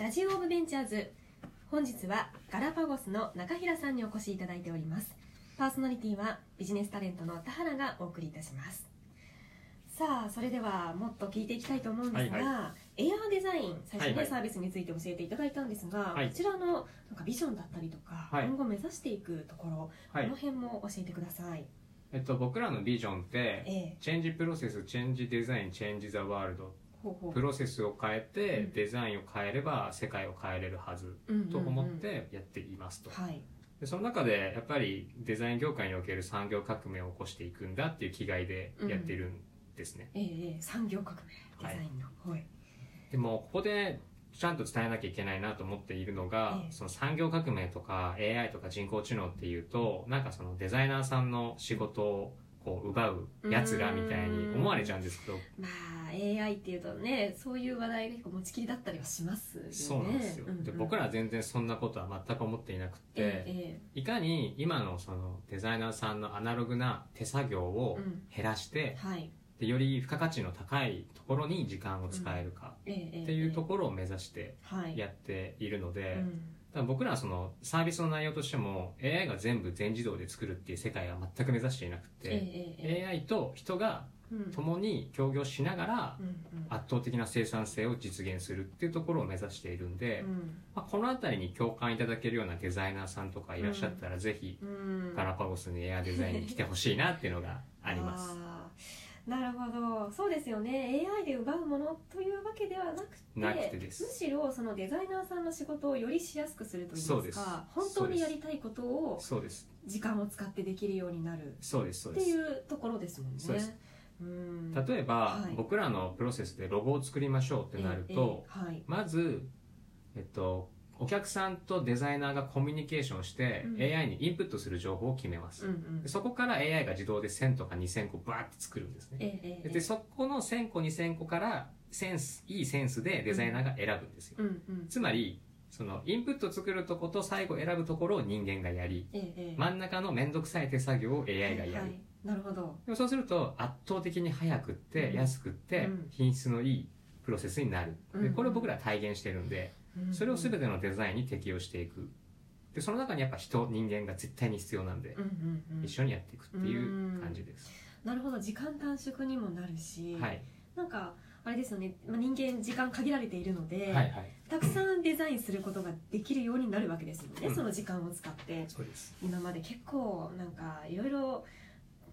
ラジオ・オブ・ベンチャーズ。本日はガラパゴスの中平さんにお越しいただいております。パーソナリティはビジネスタレントの田原がお送りいたします。さあそれではもっと聞いていきたいと思うんですが、は AIR Design 最初ね、はいはい。サービスについて教えていただいたんですが、はい。こちらのなんかビジョンだったりとか、はい。今後目指していくところ、はい。この辺も教えてください。えっと、僕らのビジョンってええ。 Change Process Change Design Change the World ほうほうプロセスを変えて、うん。デザインを変えれば世界を変えれるはずと思ってやっていますと、はい。でその中でやっぱりデザイン業界における産業革命を起こしていくんだっていう気概でやっているんですね、ええええ産業革命デザインの。はい、でもここでちゃんと伝えなきゃいけないなと思っているのが、ええ。その産業革命とか AI とか人工知能っていうとなんかそのデザイナーさんの仕事をこう奪うやつらみたいに思われちゃうんですけど。まあ AI っていうとねそういう話題が結構持ちきりだったりはしますよね。そうなんですよ、うんうん。で僕らは全然そんなことは全く思っていなくて、ええいかに今のそのデザイナーさんのアナログな手作業をうん。減らして、はい。でより付加価値の高いところに時間を使えるかっていうところを目指してはい。やっているので、うん。だ僕らはそのサービスの内容としても AI が全部全自動で作るっていう世界は全く目指していなくええて、AI と人が共に協業しながら圧倒的な生産性を実現するっていうところを目指しているんで、うん。まあ、この辺りに共感いただけるようなデザイナーさんとかいらっしゃったら、ぜひうんガラパゴスにエアデザインに来てほしいなっていうのがあります。なるほど。そうですよね。AI で奪うものというわけではなくてむしろそのデザイナーさんの仕事をよりしやすくするといいそうです。ますか本当にやりたいことを。時間を使ってできるようになるそうです。そうってい。うところですもんね例えば、はい。僕らのプロセスでロゴを作りましょうってなると、ええはい。まず、えっと、お客さんとデザイナーがコミュニケーションして、うん。AI にインプットする情報を決めます、うんうん。でそこから AI が自動で1000とか2000個バーって作るんですね、ええええでそこの1000個2000個からセンスいいセンスでデザイナーが選ぶんですよ、うんうん。つまりそのインプット作るとこと最後選ぶところを人間がやり真ん中の面倒くさい手作業を AI がやる、はいはいなるほど。でもそうすると圧倒的に早くってうん。安くってうん。品質のいいプロセスになる。でうん。これを僕らは体現してるんでそれを全てのデザインに適用していく。でその中にやっぱ人人間が絶対に必要なんで一緒にやっていくっていう感じです。なるほど。時間短縮にもなるし、はい。なんかあれですよね、まあ、人間時間限られているので、はいはい。たくさんデザインすることができるようになるわけですよね、うん。その時間を使って。今まで結構なんかいろいろ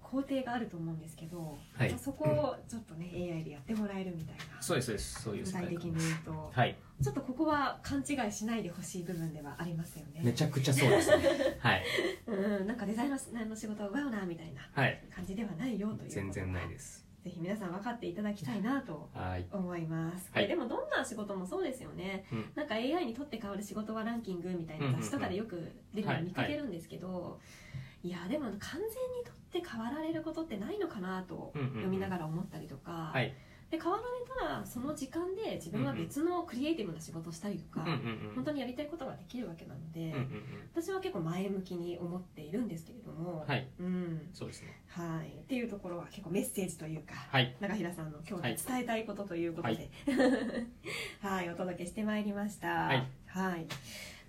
工程があると思うんですけど、はい。まあそこをちょっとね AI でやってもらえるみたいなそうですそうですそういう具体的に言うとはい。ちょっとここは勘違いしないでほしい部分ではありますよね。めちゃくちゃそうですね。はい。うん、なんかデザイナーの仕事を奪うなみたいなはい感じではないよという全然ないです。ぜひ皆さん分かっていただきたいなとはい。思います、はい。でもどんな仕事もそうですよね、うん。なんか AI にとって変わる仕事はランキングみたいな雑誌とかでよく出るのを見かけるんですけど、いやでも完全にとって変わられることってないのかなと読みながら思ったりとか、はい。で変わられたらその時間で自分は別のクリエイティブな仕事をしたりとか、うんうんうん本当にやりたいことができるわけなので、うんうんうん。私は結構前向きに思っているんですけれども、はい。うん。そうですね。はい、っていうところは結構メッセージというか、はい。長平さんの今はい。日伝えたいことということで、はい、お届けしてまいりました。はい。はい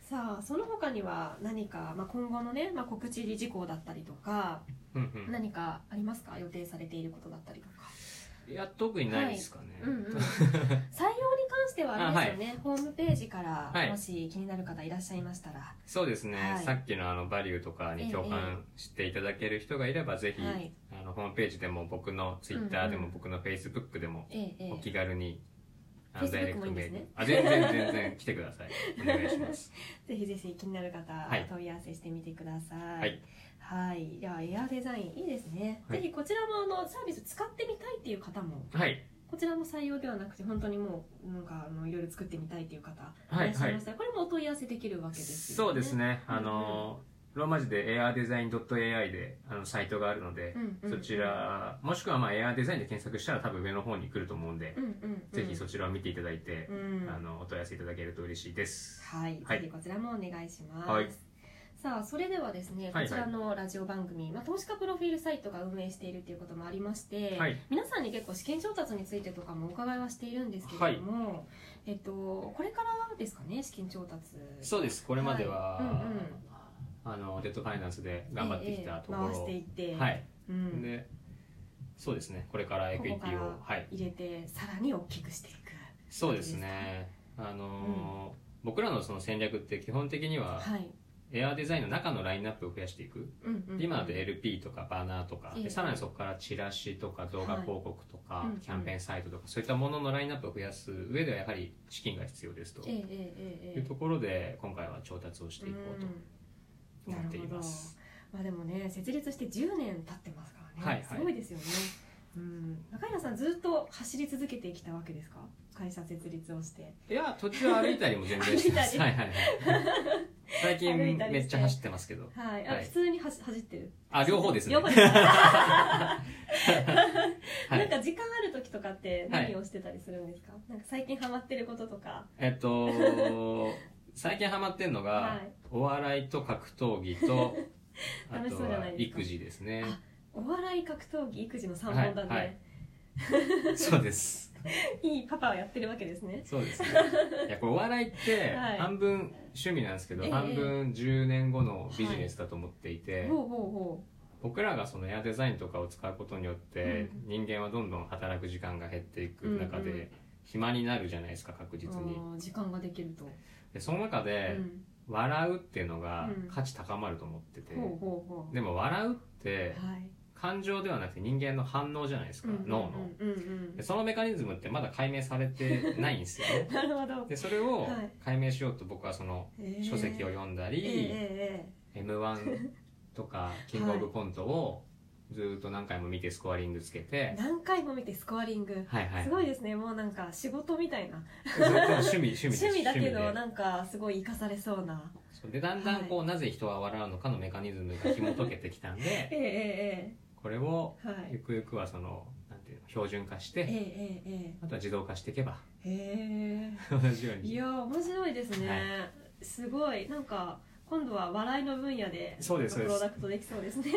さあその他には何か、まあ、今後のね、まあ、告知事項だったりとかうんうん。何かありますか？予定されていることだったりとか、いや特にないですかね、うんうん、採用に関してはあれですよね、ホームページからはい。もし気になる方いらっしゃいましたら、そうですね、はい。さっきのあのバリューとかに共感していただける人がいれば、ぜひ、はい。あのホームページでも僕のツイッターでも、僕のフェイスブックでもええええ。お気軽に、あのダイレクトメールもいいんですね。あ全然全然来てください。お願いします。ぜひぜひ気になる方、はい。問い合わせしてみてください。はい。はい。いや、エアデザインいいですね。はい。ぜひこちらもあのサービス使ってみたいっていう方も、はい。こちらも採用ではなくて本当にもうなんかあのいろいろ作ってみたいっていう方はいい。らっしゃいましたら、これもお問い合わせできるわけですよそうですね。あのローマ字で airdesign.ai であのサイトがあるので、そちらもしくはまあ Air デザインで検索したら多分上の方に来ると思うんで、ぜひそちらを見ていただいて、うん。あのお問い合わせいただけると嬉しいです。はい、はい。ぜひこちらもお願いします。はい。さあそれではですねはいこちらのラジオ番組、まあ、投資家プロフィールサイトが運営しているということもありまして、はい。皆さんに結構試験調達についてとかもお伺いはしているんですけれども、えっとこれからですかね資金調達。そうです。これまでは、はい。うんうんあのデッドファイナンスで頑張ってきたところ、ええ回していって、はい、うん、でそうですね。これからエクイティをはい。入れてさらに大きくしていく。そうですね。あのー僕らのその戦略って基本的にははい、エアデザインの中のラインナップを増やしていく。うんうんうん、今だと LP とかバナーとか。ええ。でさらにそこからチラシとか動画広告とかはいうんうん。キャンペーンサイトとかそういったもののラインナップを増やす上ではやはり資金が必要ですと。ええええええいうところで今回は調達をしていこうと。うん思っています。まあでもね設立して10年経ってますからね、はいはい。すごいですよね、うん、中平さんずっと走り続けてきたわけですか？会社設立をして。いや途中歩いたりも全然してます。はいはいはい。最近めっちゃ走ってますけど。はい、あはい。普通に走走ってる。あ両方ですね。両方です なんか時間ある時とかって何をしてたりするんですか、なんか最近ハマってることとか。えっと最近ハマってんのが、はい。お笑いと格闘技と あとは育児ですね。あお笑い格闘技育児の3本だね、はいはい。そうです。い、いパパをやってるわけですね。そうですね。いやこれお笑いってはい。半分趣味なんですけど、ええ。半分10年後のビジネスだと思っていて、ほうほうほ僕らがそのエアデザインとかを使うことによって、人間はどんどん働く時間が減っていく中で、うんうん暇になるじゃないですか確う実に。あー時間ができると、でその中で、うん。笑うっていうのがうん。価値高まると思ってて、ほうほうほう。でも笑うってはい。感情ではなくて人間の反応じゃないですか、脳のうんうんうんでそのメカニズムってまだ解明されてないんですよね。なるほど。でそれをはい。解明しようと僕はそのえー。書籍を読んだえり、ええ m 1とかキングオブコントをずっと何回も見てスコアリングつけえて、何回も見てスコアリング、はいはい。すごいですね。もうなんか仕事みたいな。趣味 趣味趣味だけどで。なんかすごい生かされそうな。でだんだんこう、なぜ人は笑うのかのメカニズムが紐解けてきたんえで ええこれをえええはい。ゆくゆくはそのなんていうの標準化しええてええあとは自動化していけば。ええ。へ 同じように。えいや面白いですね、はい。すごい。なんか今度は笑いの分野でプロダクトできそうですね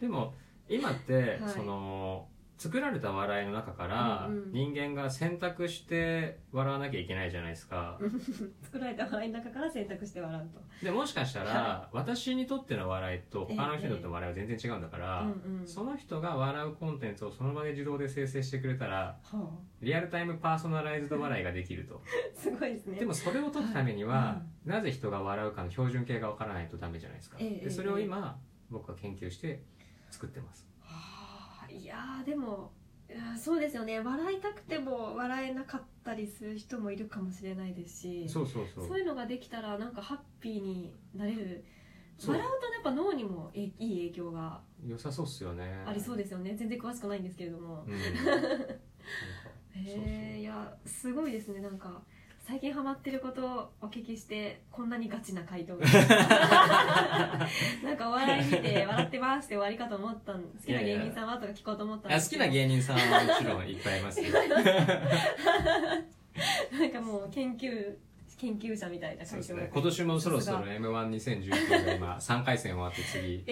でも今って、はい。その作られた笑いの中から人間が選択して笑わなきゃいけないじゃないですか、作られた笑いの中から選択して笑うと。でもしかしたら、は私にとっての笑いと他の人にとっての笑いは全然違うんだから、その人が笑うコンテンツをその場で自動で生成してくれたらはリアルタイムパーソナライズド笑いができると。あ、すごいですね。でもそれを解くためには、はなぜ人が笑うかの標準形がわからないとダメじゃないですか、ええでそれを今僕は研究して作ってます。はあいやーでもそうですよね。笑いたくても笑えなかったりする人もいるかもしれないですしそうそうそう。そういうのができたらなんかハッピーになれる。笑うとやっぱ脳にもえいい影響が良さそうっすよね。ありそうですよね。全然詳しくないんですけれども。うん。へえいやすごいですね。なんか最近ハマってることをお聞きしてこんなにガチな回答が。なんかお笑い見て笑ってますって終わりかと思ったん好きな芸人さんはとか聞こうと思ったんあですけど。好きな芸人さんはもちろんいっぱいいますよ。なんかもう研究研究者みたいな回答が。そうですね。今年もそろそろ m 1 2 0 1 9が今3回戦終わって次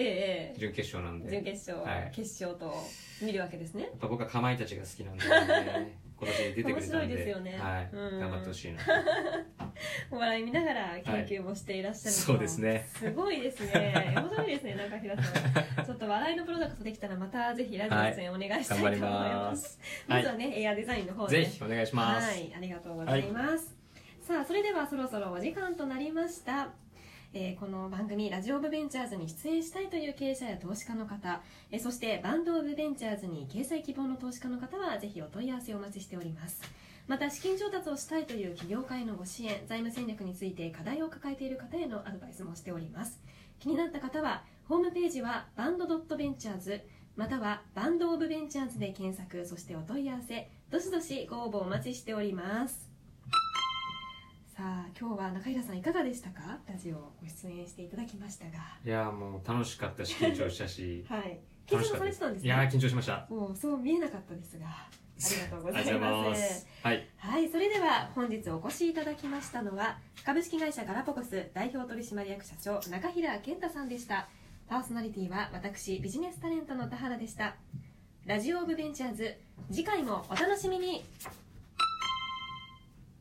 準決勝なんで。準決勝、はい。決勝と見るわけですね。やっぱ僕はかまいたちが好きなんで、ね、今年出てくれたんで。面白いですよねはい。うん。頑張ってほしいな。お笑い見ながら研究もしていらっしゃるの、そうですね。すごいですね。面白いですね中平さん。ちょっと笑いのプロダクトできたらまたぜひラジオ出演お願いしたいと思いま、ますすまずはね、エアデザインの方で。ぜひお願いします、はい、ありがとうございます。さあ、それではそろそろお時間となりました。えーこの番組ラジオオブベンチャーズに出演したいという経営者や投資家の方、えーそしてバンドオブベンチャーズに掲載希望の投資家の方はぜひお問い合わせをお待ちしております。また資金調達をしたいという企業家へのご支援財務戦略について課題を抱えている方へのアドバイスもしております。気になった方はホームページはバンドドットベンチャーズまたはバンドオブベンチャーズで検索そしてお問い合わせどしどしご応募お待ちしております。さあ今日は中平さんいかがでしたか？ラジオご出演していただきましたが。いやーもう楽しかったし緊張したし。はい。緊張されてたんですね。いやー緊張しました。もうそう見えなかったですがありがとうございまますす。はい。はいそれでは本日お越しいただきましたのは株式会社ガラパゴス代表取締役社長中平健太さんでした。パーソナリティは私ビジネスタレントの田原でした。ラジオオブベンチャーズ次回もお楽しみに